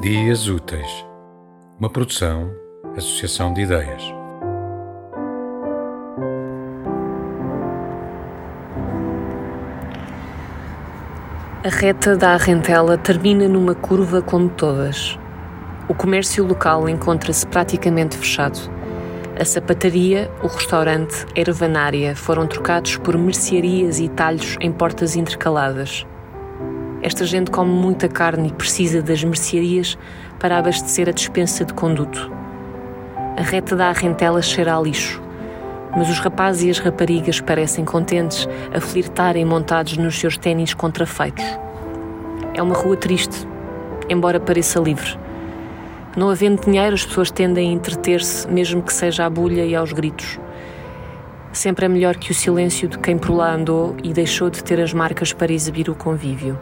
Dias Úteis, uma produção, associação de ideias. A reta da Arrentela termina numa curva como todas. O comércio local encontra-se praticamente fechado. A sapataria, o restaurante, a ervanária foram trocados por mercearias e talhos em portas intercaladas. Esta gente come muita carne e precisa das mercearias para abastecer a despensa de conduto. A reta da Arrentela cheira a lixo, mas os rapazes e as raparigas parecem contentes a flirtarem montados nos seus ténis contrafeitos. É uma rua triste, embora pareça livre. Não havendo dinheiro, as pessoas tendem a entreter-se, mesmo que seja à bulha e aos gritos. Sempre é melhor que o silêncio de quem por lá andou e deixou de ter as marcas para exibir o convívio.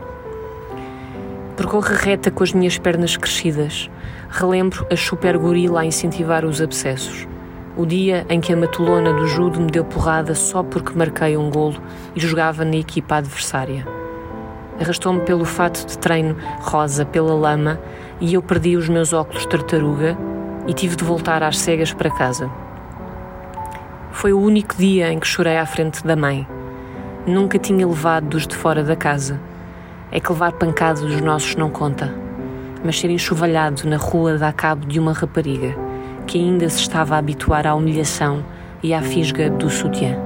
Percorro reta com as minhas pernas crescidas. Relembro a super gorila a incentivar os abscessos. O dia em que a matulona do judo me deu porrada só porque marquei um golo e jogava na equipa adversária. Arrastou-me pelo fato de treino rosa pela lama e eu perdi os meus óculos tartaruga e tive de voltar às cegas para casa. Foi o único dia em que chorei à frente da mãe. Nunca tinha levado dos de fora da casa é que levar pancada dos nossos não conta, mas ser enxovalhado na rua dá cabo de uma rapariga que ainda se estava a habituar à humilhação e à fisga do sutiã.